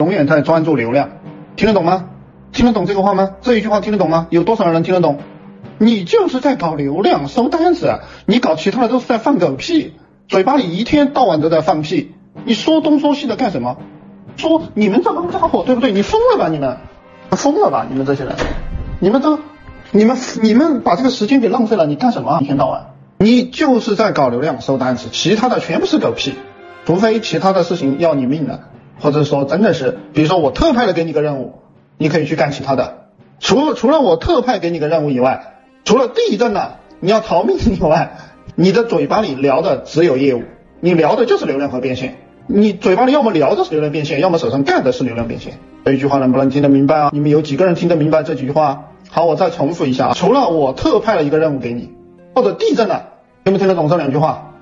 永远在专注流量，听得懂吗？听得懂这个话吗？这一句话听得懂吗？有多少人能听得懂？你就是在搞流量收单子，你搞其他的都是在放狗屁，嘴巴里一天到晚都在放屁，你说东说西的干什么？说你们这帮家伙对不对？你疯了吧你们？疯了吧你们这些人？你们都你们你们把这个时间给浪费了，你干什么？一天到晚，你就是在搞流量收单子，其他的全部是狗屁，除非其他的事情要你命了，或者说真的是，比如说我特派的给你个任务，你可以去干其他的。除除了我特派给你个任务以外，除了地震了你要逃命以外，你的嘴巴里聊的只有业务，你聊的就是流量和变现。你嘴巴里要么聊的是流量变现，要么手上干的是流量变现。这一句话能不能听得明白啊？你们有几个人听得明白这几句话？好，我再重复一下啊，除了我特派了一个任务给你，或者地震了，听不听得懂这两句话？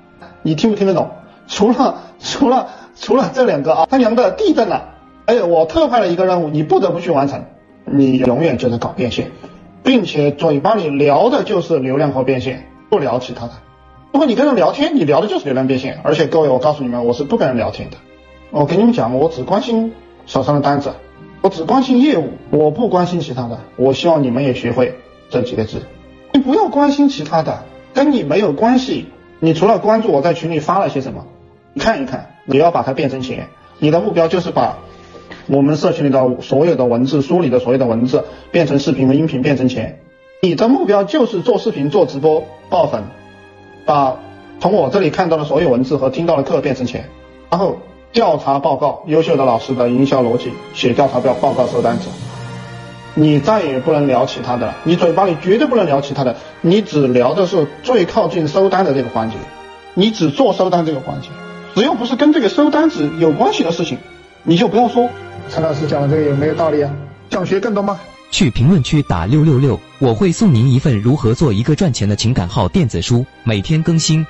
你听不听得懂？除了除了除了这两个啊，他娘的地震了，哎，我特派了一个任务，你不得不去完成。你永远就在搞变现，并且嘴巴里聊的就是流量和变现，不聊其他的。如果你跟人聊天，你聊的就是流量变现。而且各位，我告诉你们，我是不跟人聊天的。我跟你们讲，我只关心手上的单子，我只关心业务，我不关心其他的。我希望你们也学会这几个字。你不要关心其他的，跟你没有关系。你除了关注我在群里发了些什么，你看一看，你要把它变成钱。你的目标就是把。我们社群里的所有的文字，书里的所有的文字，变成视频和音频，变成钱。你的目标就是做视频、做直播、爆粉，把从我这里看到的所有文字和听到的课变成钱。然后调查报告，优秀的老师的营销逻辑，写调查表报告收单子。你再也不能聊其他的了，你嘴巴里绝对不能聊其他的，你只聊的是最靠近收单的这个环节，你只做收单这个环节，只要不是跟这个收单子有关系的事情，你就不要说。陈老师讲的这个有没有道理啊？想学更多吗？去评论区打六六六，我会送您一份如何做一个赚钱的情感号电子书，每天更新。